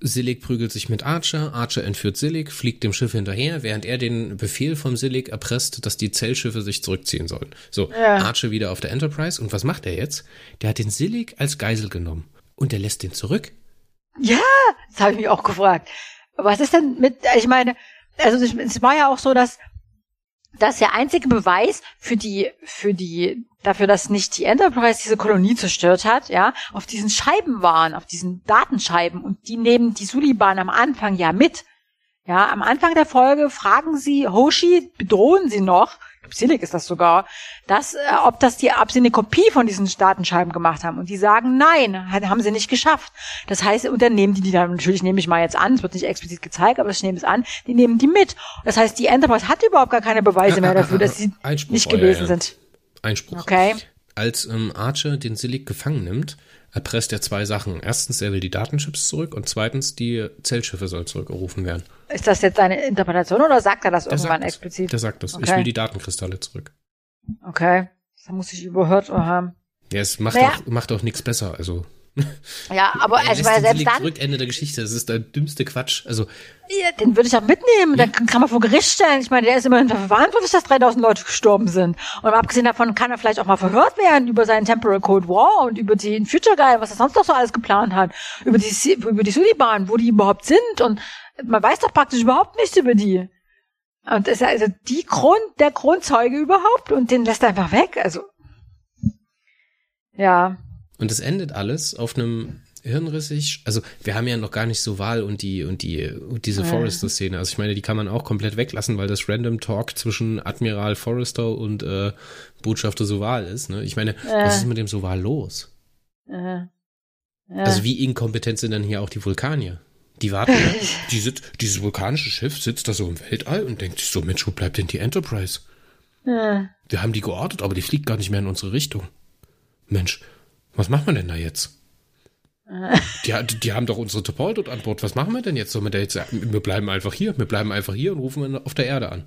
Sillig prügelt sich mit Archer, Archer entführt Sillig, fliegt dem Schiff hinterher, während er den Befehl vom Sillig erpresst, dass die Zellschiffe sich zurückziehen sollen. So, ja. Archer wieder auf der Enterprise und was macht er jetzt? Der hat den Sillig als Geisel genommen und der lässt den zurück. Ja, das habe ich mich auch gefragt. Was ist denn mit, ich meine, also es war ja auch so, dass dass der einzige Beweis für die, für die, dafür, dass nicht die Enterprise diese Kolonie zerstört hat, ja, auf diesen Scheiben waren, auf diesen Datenscheiben und die nehmen die Suliban am Anfang ja mit. Ja, am Anfang der Folge fragen sie Hoshi, bedrohen sie noch, Silik ist das sogar, dass, äh, ob das die, ob sie eine Kopie von diesen Datenscheiben gemacht haben. Und die sagen, nein, haben sie nicht geschafft. Das heißt, Unternehmen, die die dann, natürlich nehme ich mal jetzt an, es wird nicht explizit gezeigt, aber ich nehme es an, die nehmen die mit. Das heißt, die Enterprise hat überhaupt gar keine Beweise mehr dafür, dass sie Einspruch, nicht gewesen ja, ja. sind. Einspruch. Okay. Als ähm, Archer den Silik gefangen nimmt, erpresst er zwei Sachen. Erstens, er will die Datenchips zurück und zweitens, die Zellschiffe sollen zurückgerufen werden. Ist das jetzt eine Interpretation oder sagt er das der irgendwann explizit? Der sagt das. Okay. Ich will die Datenkristalle zurück. Okay. Das muss ich überhört haben. Ja, es macht, naja. auch, macht auch nichts besser. Also ja, aber also weil selbst dann zurück Ende der Geschichte, das ist der dümmste Quatsch. Also ja, den würde ich auch mitnehmen. Ja. Den kann man vor Gericht stellen. Ich meine, der ist immerhin verantwortlich, dass 3000 Leute gestorben sind. Und abgesehen davon kann er vielleicht auch mal verhört werden über seinen Temporal Code War und über den Future Guy, was er sonst noch so alles geplant hat, über die über die Suliban, wo die überhaupt sind und man weiß doch praktisch überhaupt nichts über die. Und das ist also die Grund, der Grundzeuge überhaupt und den lässt er einfach weg. Also ja. Und es endet alles auf einem hirnrissig, also wir haben ja noch gar nicht so Wahl und die und die und diese ja. Forrester-Szene. Also ich meine, die kann man auch komplett weglassen, weil das Random Talk zwischen Admiral Forrester und äh, Botschafter Soval ist. Ne? Ich meine, ja. was ist mit dem Soval los? Ja. Also wie inkompetent sind dann hier auch die Vulkanier? Die warten, die sitzt, dieses vulkanische Schiff sitzt da so im Weltall und denkt sich so, Mensch, wo bleibt denn die Enterprise? Ja. Wir haben die geortet, aber die fliegt gar nicht mehr in unsere Richtung. Mensch, was machen wir denn da jetzt? Die, die haben doch unsere Topol dort an Bord. Was machen wir denn jetzt? Sollen wir da jetzt sagen, wir bleiben einfach hier, wir bleiben einfach hier und rufen auf der Erde an.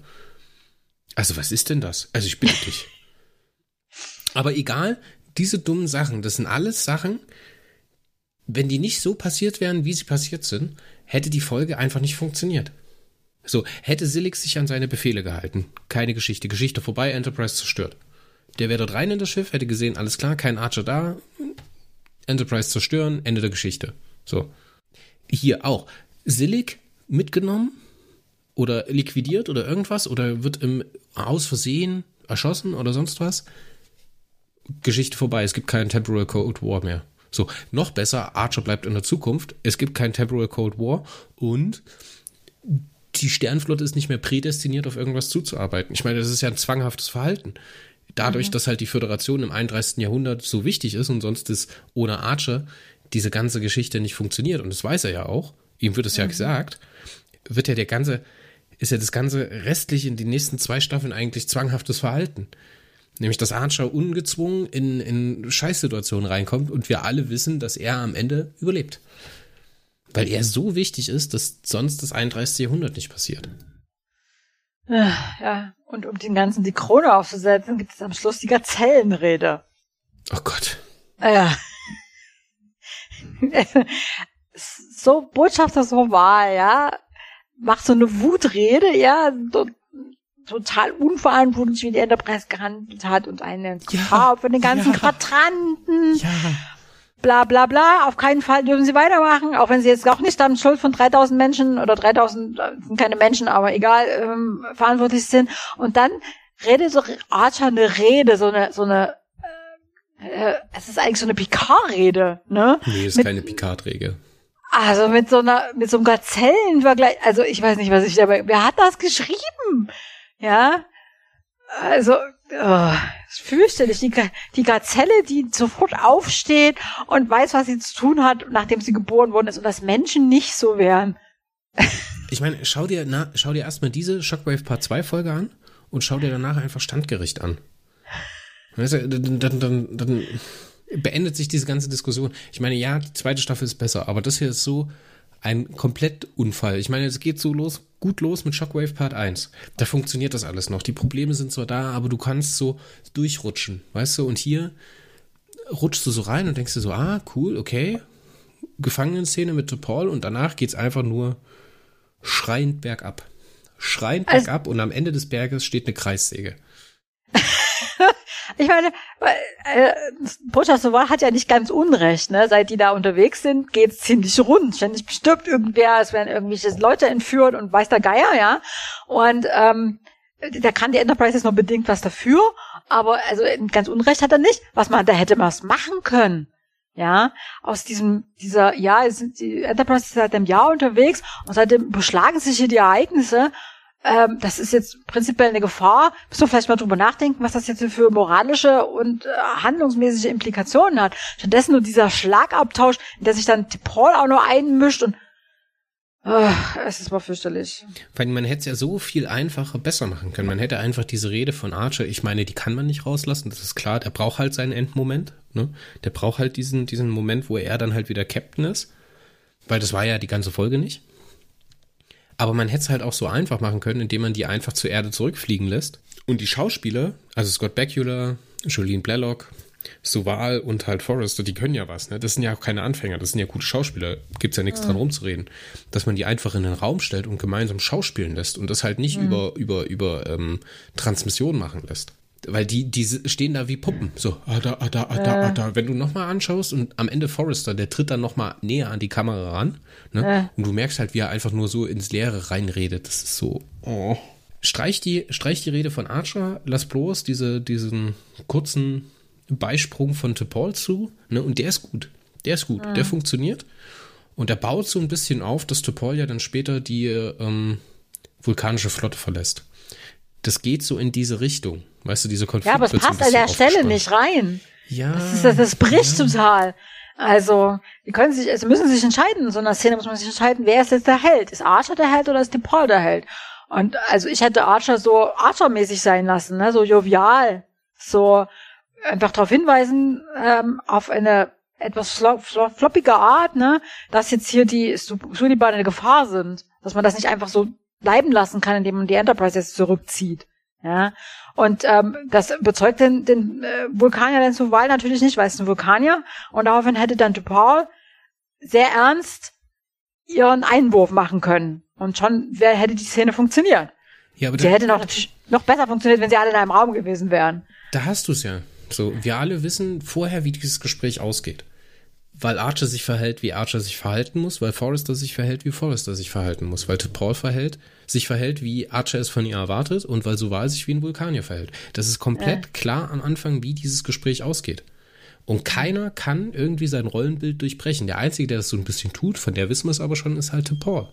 Also was ist denn das? Also ich bitte dich. Aber egal, diese dummen Sachen, das sind alles Sachen, wenn die nicht so passiert wären, wie sie passiert sind, hätte die Folge einfach nicht funktioniert. So, hätte Silix sich an seine Befehle gehalten. Keine Geschichte. Geschichte vorbei, Enterprise zerstört. Der wäre dort rein in das Schiff, hätte gesehen, alles klar, kein Archer da, Enterprise zerstören, Ende der Geschichte. So. Hier auch. Sillig mitgenommen oder liquidiert oder irgendwas oder wird im Aus Versehen erschossen oder sonst was. Geschichte vorbei. Es gibt keinen Temporal Cold War mehr. So, noch besser, Archer bleibt in der Zukunft. Es gibt keinen Temporal Cold War und die Sternflotte ist nicht mehr prädestiniert, auf irgendwas zuzuarbeiten. Ich meine, das ist ja ein zwanghaftes Verhalten dadurch, mhm. dass halt die Föderation im 31. Jahrhundert so wichtig ist und sonst ist ohne Archer diese ganze Geschichte nicht funktioniert. Und das weiß er ja auch. Ihm wird es ja mhm. gesagt. Wird ja der ganze, ist ja das ganze restlich in den nächsten zwei Staffeln eigentlich zwanghaftes Verhalten. Nämlich, dass Archer ungezwungen in, in Scheißsituationen reinkommt und wir alle wissen, dass er am Ende überlebt. Weil er so wichtig ist, dass sonst das 31. Jahrhundert nicht passiert. Ja, und um den ganzen die Krone aufzusetzen, gibt es am Schluss die Gazellenrede. Oh Gott. Ja. so Botschafter so Wahl, ja. Macht so eine Wutrede, ja. So, total unverantwortlich, wie die Enterprise gehandelt hat und eine Gefahr ja, für den ganzen ja. Quadranten. Ja bla bla bla, auf keinen Fall dürfen sie weitermachen, auch wenn sie jetzt auch nicht am Schuld von 3000 Menschen oder 3000 äh, sind keine Menschen, aber egal, ähm, verantwortlich sind. Und dann redet so Archer eine Rede, so eine, so eine, äh, äh es ist eigentlich so eine Picard-Rede, ne? Nee, ist mit, keine Picard-Rede. Also mit so einer, mit so einem Gazellenvergleich, also ich weiß nicht, was ich dabei, wer hat das geschrieben? Ja? Also, oh, fürchterlich. Die, die Gazelle, die sofort aufsteht und weiß, was sie zu tun hat, nachdem sie geboren worden ist und dass Menschen nicht so wären. Ich meine, schau dir, na, schau dir erstmal diese Shockwave Part 2 Folge an und schau dir danach einfach Standgericht an. Weißt du, dann, dann, dann, dann beendet sich diese ganze Diskussion. Ich meine, ja, die zweite Staffel ist besser, aber das hier ist so ein Komplettunfall. Ich meine, es geht so los, gut los mit Shockwave Part 1. Da funktioniert das alles noch. Die Probleme sind zwar da, aber du kannst so durchrutschen, weißt du? Und hier rutschst du so rein und denkst dir so, ah, cool, okay. Gefangenenszene mit Paul und danach geht's einfach nur schreiend bergab. Schreiend also, bergab und am Ende des Berges steht eine Kreissäge. ich meine, äh, Botschaft Sovar hat ja nicht ganz unrecht, ne? Seit die da unterwegs sind, geht's ziemlich rund. Ständig bestirbt irgendwer, es werden irgendwelche Leute entführt und weiß der Geier, ja. Und ähm, da kann die Enterprise jetzt noch bedingt was dafür, aber also ganz unrecht hat er nicht. Was man, da hätte man was machen können. Ja, aus diesem, dieser, ja, die Enterprise ist seit einem Jahr unterwegs und seitdem beschlagen sich hier die Ereignisse ähm, das ist jetzt prinzipiell eine Gefahr. Müssen wir vielleicht mal drüber nachdenken, was das jetzt für moralische und äh, handlungsmäßige Implikationen hat. Stattdessen nur dieser Schlagabtausch, in der sich dann Paul auch noch einmischt und Oh, es ist mal fürchterlich. Weil man hätte es ja so viel einfacher besser machen können. Man hätte einfach diese Rede von Archer, ich meine, die kann man nicht rauslassen, das ist klar. Der braucht halt seinen Endmoment. Ne? Der braucht halt diesen, diesen Moment, wo er dann halt wieder Captain ist. Weil das war ja die ganze Folge nicht. Aber man hätte es halt auch so einfach machen können, indem man die einfach zur Erde zurückfliegen lässt. Und die Schauspieler, also Scott Bakula, Jolene Blalock, Suval und halt Forrester, die können ja was, ne? Das sind ja auch keine Anfänger, das sind ja gute Schauspieler, gibt's ja nichts mhm. dran rumzureden. Dass man die einfach in den Raum stellt und gemeinsam schauspielen lässt und das halt nicht mhm. über, über, über ähm, Transmission machen lässt. Weil die, die stehen da wie Puppen. So, ah, da, ah, da, ah, da, ah, da. Wenn du nochmal anschaust und am Ende Forrester, der tritt dann nochmal näher an die Kamera ran. Ne? Ja. Und du merkst halt, wie er einfach nur so ins Leere reinredet. Das ist so, oh. Streich die, streich die Rede von Archer, lass bloß diese, diesen kurzen Beisprung von T'Pol zu. Ne? Und der ist gut. Der ist gut. Ja. Der funktioniert. Und er baut so ein bisschen auf, dass T'Pol ja dann später die ähm, vulkanische Flotte verlässt. Das geht so in diese Richtung. Weißt du, diese Konflikte. Ja, aber es passt an der Stelle nicht rein. Ja. Das, ist, das, das bricht ja. total. Also, die können sich, also müssen sich entscheiden. In so einer Szene muss man sich entscheiden, wer ist jetzt der Held? Ist Archer der Held oder ist DePaul der Held? Und also ich hätte Archer so Archer-mäßig sein lassen, ne? so jovial, so einfach darauf hinweisen ähm, auf eine etwas flop, flop, floppige Art, ne, dass jetzt hier die Suliban eine Gefahr sind, dass man das nicht einfach so bleiben lassen kann, indem man die Enterprise jetzt zurückzieht. Ja, und ähm, das bezeugt den, den äh, Vulkanier den Suval natürlich nicht, weil es ein Vulkanier und daraufhin hätte dann DePaul sehr ernst ihren Einwurf machen können und schon wär, hätte die Szene funktioniert. Ja, aber die hätte noch natürlich noch besser funktioniert, wenn sie alle in einem Raum gewesen wären. Da hast du es ja. So, wir alle wissen vorher, wie dieses Gespräch ausgeht weil Archer sich verhält, wie Archer sich verhalten muss, weil Forrester sich verhält, wie Forrester sich verhalten muss, weil Paul verhält, sich verhält, wie Archer es von ihr erwartet und weil Soval sich wie ein Vulkanier verhält. Das ist komplett ja. klar am Anfang, wie dieses Gespräch ausgeht. Und keiner kann irgendwie sein Rollenbild durchbrechen. Der Einzige, der das so ein bisschen tut, von der wissen wir es aber schon, ist halt Paul.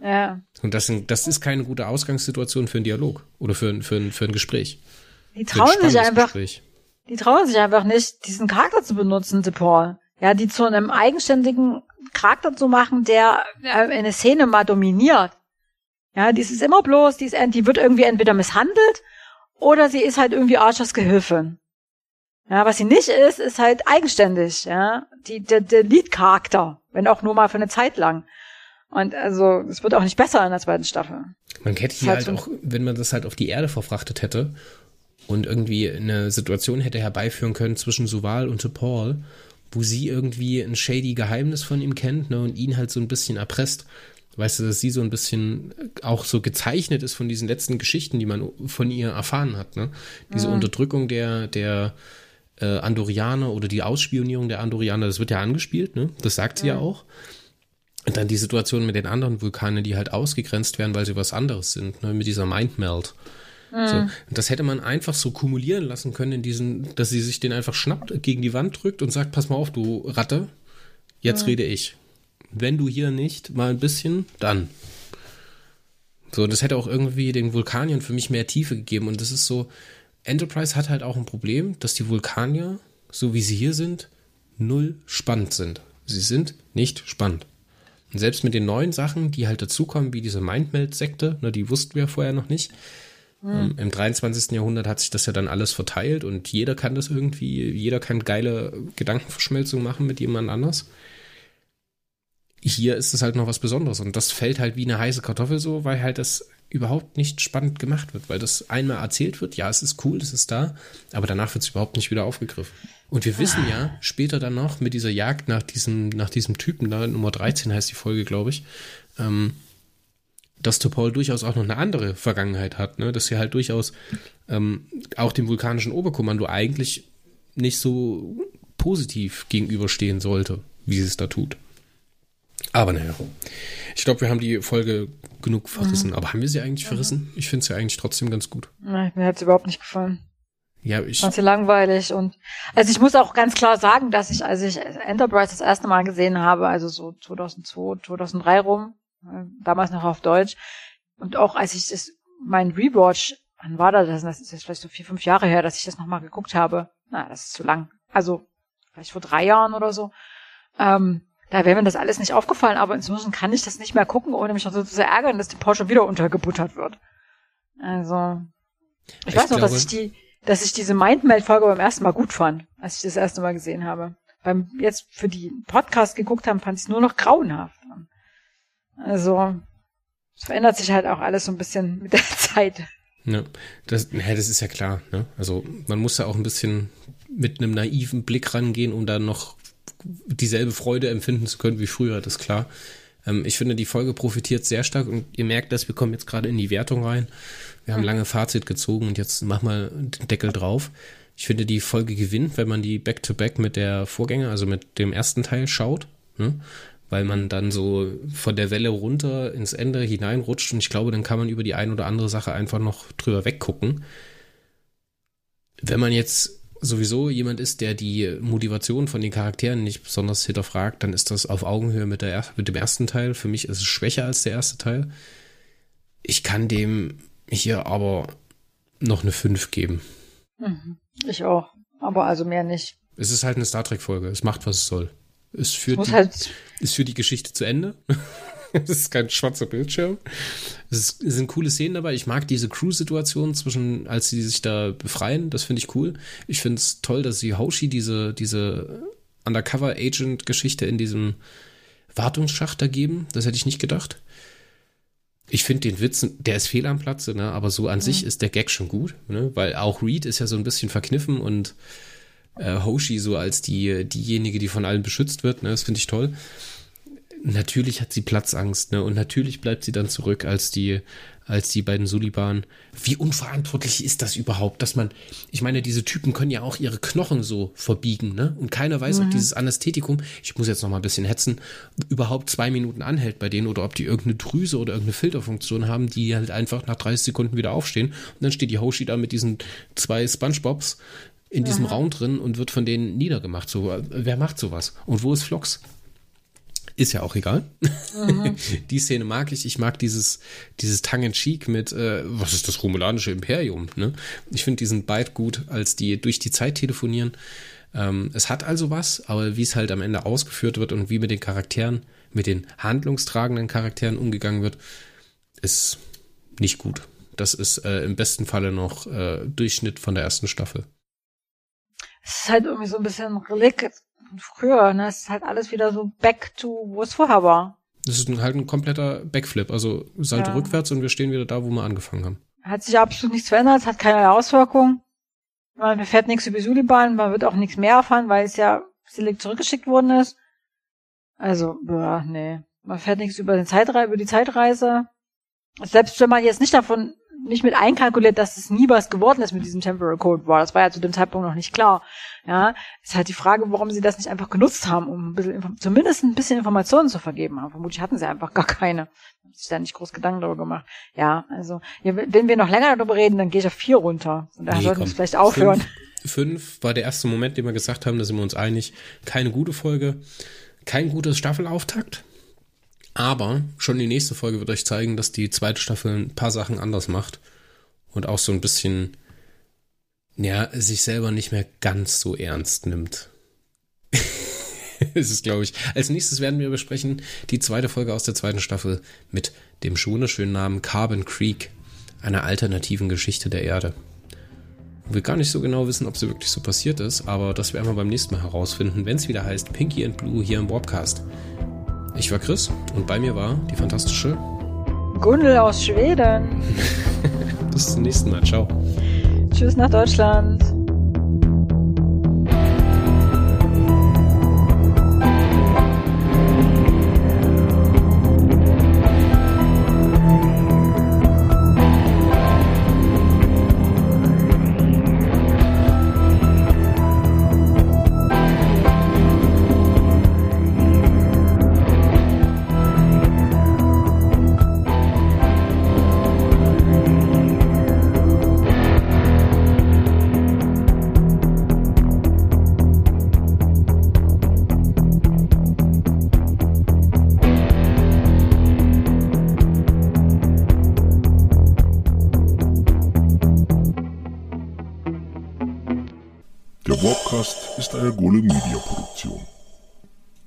Ja. Und das, das ist keine gute Ausgangssituation für einen Dialog oder für, für, für ein Gespräch. Die trauen ein sich einfach. Gespräch. Die trauen sich einfach nicht, diesen Charakter zu benutzen, Paul ja, die zu einem eigenständigen Charakter zu machen, der äh, eine Szene mal dominiert. Ja, die ist immer bloß, die, ist, die wird irgendwie entweder misshandelt oder sie ist halt irgendwie Archers Gehilfin. Ja, was sie nicht ist, ist halt eigenständig, ja. Die, der, der Lead-Charakter, wenn auch nur mal für eine Zeit lang. Und also, es wird auch nicht besser in der zweiten Staffel. Man hätte hier halt, halt auch, wenn man das halt auf die Erde verfrachtet hätte und irgendwie eine Situation hätte herbeiführen können zwischen Suval und Paul, wo sie irgendwie ein shady Geheimnis von ihm kennt ne, und ihn halt so ein bisschen erpresst. Weißt du, dass sie so ein bisschen auch so gezeichnet ist von diesen letzten Geschichten, die man von ihr erfahren hat. Ne? Diese mhm. Unterdrückung der, der äh, Andorianer oder die Ausspionierung der Andorianer, das wird ja angespielt, ne? das sagt sie mhm. ja auch. Und dann die Situation mit den anderen Vulkanen, die halt ausgegrenzt werden, weil sie was anderes sind, ne? mit dieser Mindmelt. Mhm. So, das hätte man einfach so kumulieren lassen können in diesen, dass sie sich den einfach schnappt, gegen die Wand drückt und sagt, pass mal auf, du Ratte, jetzt mhm. rede ich. Wenn du hier nicht mal ein bisschen, dann. So, das hätte auch irgendwie den Vulkaniern für mich mehr Tiefe gegeben. Und das ist so, Enterprise hat halt auch ein Problem, dass die Vulkanier, so wie sie hier sind, null spannend sind. Sie sind nicht spannend. Und selbst mit den neuen Sachen, die halt dazukommen, wie diese Mindmeld-Sekte, ne, die wussten wir vorher noch nicht, Mhm. Im 23. Jahrhundert hat sich das ja dann alles verteilt und jeder kann das irgendwie, jeder kann geile Gedankenverschmelzung machen mit jemand anders. Hier ist es halt noch was Besonderes und das fällt halt wie eine heiße Kartoffel so, weil halt das überhaupt nicht spannend gemacht wird, weil das einmal erzählt wird, ja, es ist cool, es ist da, aber danach wird es überhaupt nicht wieder aufgegriffen. Und wir wissen ja später dann noch mit dieser Jagd nach diesem, nach diesem Typen, da Nummer 13 heißt die Folge, glaube ich, ähm, dass Topol durchaus auch noch eine andere Vergangenheit hat, ne? dass sie halt durchaus ähm, auch dem vulkanischen Oberkommando eigentlich nicht so positiv gegenüberstehen sollte, wie sie es da tut. Aber naja, ich glaube, wir haben die Folge genug verrissen. Mhm. Aber haben wir sie eigentlich verrissen? Ich finde sie eigentlich trotzdem ganz gut. Nein, mir hat sie überhaupt nicht gefallen. Ja, ich fand sie langweilig und also ich muss auch ganz klar sagen, dass ich, als ich Enterprise das erste Mal gesehen habe, also so 2002, 2003 rum, damals noch auf Deutsch. Und auch als ich das, mein Rewatch, wann war das? Das ist jetzt vielleicht so vier, fünf Jahre her, dass ich das nochmal geguckt habe. Na, das ist zu lang. Also, vielleicht vor drei Jahren oder so. Ähm, da wäre mir das alles nicht aufgefallen, aber inzwischen kann ich das nicht mehr gucken, ohne mich so zu ärgern, dass die Porsche wieder untergebuttert wird. Also, ich, ich weiß noch, dass ich die, dass ich diese Mindmeld-Folge beim ersten Mal gut fand, als ich das erste Mal gesehen habe. Beim jetzt für die Podcast geguckt haben, fand ich es nur noch grauenhaft. Also, es verändert sich halt auch alles so ein bisschen mit der Zeit. Ja, das, ja, das ist ja klar. Ne? Also man muss da auch ein bisschen mit einem naiven Blick rangehen, um dann noch dieselbe Freude empfinden zu können wie früher, das ist klar. Ähm, ich finde, die Folge profitiert sehr stark und ihr merkt dass wir kommen jetzt gerade in die Wertung rein. Wir haben mhm. lange Fazit gezogen und jetzt mach mal den Deckel drauf. Ich finde, die Folge gewinnt, wenn man die Back-to-Back -back mit der Vorgänger, also mit dem ersten Teil schaut. Ne? Weil man dann so von der Welle runter ins Ende hineinrutscht und ich glaube, dann kann man über die ein oder andere Sache einfach noch drüber weggucken. Wenn man jetzt sowieso jemand ist, der die Motivation von den Charakteren nicht besonders hinterfragt, dann ist das auf Augenhöhe mit, der, mit dem ersten Teil. Für mich ist es schwächer als der erste Teil. Ich kann dem hier aber noch eine 5 geben. Mhm. Ich auch, aber also mehr nicht. Es ist halt eine Star Trek-Folge. Es macht, was es soll. Ist für, die, halt ist für die Geschichte zu Ende. es ist kein schwarzer Bildschirm. Es, sind coole Szenen dabei. Ich mag diese Crew-Situation zwischen, als sie sich da befreien. Das finde ich cool. Ich finde es toll, dass sie Hoshi diese, diese Undercover-Agent-Geschichte in diesem Wartungsschacht da geben. Das hätte ich nicht gedacht. Ich finde den Witz, der ist fehl am Platze, ne? aber so an mhm. sich ist der Gag schon gut, ne? weil auch Reed ist ja so ein bisschen verkniffen und äh, Hoshi so als die, diejenige, die von allen beschützt wird. Ne? Das finde ich toll natürlich hat sie Platzangst, ne? Und natürlich bleibt sie dann zurück als die, als die beiden Suliban. Wie unverantwortlich ist das überhaupt, dass man, ich meine, diese Typen können ja auch ihre Knochen so verbiegen, ne? Und keiner weiß, mhm. ob dieses Anästhetikum, ich muss jetzt noch mal ein bisschen hetzen, überhaupt zwei Minuten anhält bei denen oder ob die irgendeine Drüse oder irgendeine Filterfunktion haben, die halt einfach nach 30 Sekunden wieder aufstehen. Und dann steht die Hoshi da mit diesen zwei Spongebobs in diesem. Raum drin und wird von denen niedergemacht. So, wer macht sowas? Und wo ist Flox? Ist ja auch egal. Mhm. Die Szene mag ich. Ich mag dieses, dieses Tongue-in-Cheek mit, äh, was ist das romulanische Imperium? Ne? Ich finde diesen Byte gut, als die durch die Zeit telefonieren. Ähm, es hat also was, aber wie es halt am Ende ausgeführt wird und wie mit den Charakteren, mit den handlungstragenden Charakteren umgegangen wird, ist nicht gut. Das ist äh, im besten Falle noch äh, Durchschnitt von der ersten Staffel. Es ist halt irgendwie so ein bisschen Relikt früher, ne? Es ist halt alles wieder so back to, wo es vorher war. Das ist halt ein kompletter Backflip, also Salto ja. rückwärts und wir stehen wieder da, wo wir angefangen haben. Hat sich absolut nichts verändert, hat keine Auswirkungen. Man erfährt nichts über Suliban, man wird auch nichts mehr erfahren, weil es ja selekt zurückgeschickt worden ist. Also, boah, nee. Man erfährt nichts über, den Zeitre über die Zeitreise. Selbst wenn man jetzt nicht davon nicht mit einkalkuliert, dass es nie was geworden ist mit diesem Temporal Code War. Das war ja zu dem Zeitpunkt noch nicht klar. Ja, ist halt die Frage, warum sie das nicht einfach genutzt haben, um ein bisschen, zumindest ein bisschen Informationen zu vergeben haben. Vermutlich hatten sie einfach gar keine. Haben sich da nicht groß Gedanken darüber gemacht. Ja, also, ja, wenn wir noch länger darüber reden, dann gehe ich auf vier runter. Und da nee, sollten wir vielleicht aufhören. Fünf, fünf war der erste Moment, den wir gesagt haben, da sind wir uns einig. Keine gute Folge, kein gutes Staffelauftakt. Aber schon die nächste Folge wird euch zeigen, dass die zweite Staffel ein paar Sachen anders macht und auch so ein bisschen, ja, sich selber nicht mehr ganz so ernst nimmt. ist es, glaube ich. Als nächstes werden wir besprechen die zweite Folge aus der zweiten Staffel mit dem wunderschönen Namen Carbon Creek, einer alternativen Geschichte der Erde. Wo wir gar nicht so genau wissen, ob sie wirklich so passiert ist, aber das werden wir beim nächsten Mal herausfinden, wenn es wieder heißt Pinky and Blue hier im Warpcast. Ich war Chris und bei mir war die fantastische Gundel aus Schweden. Bis zum nächsten Mal. Ciao. Tschüss nach Deutschland.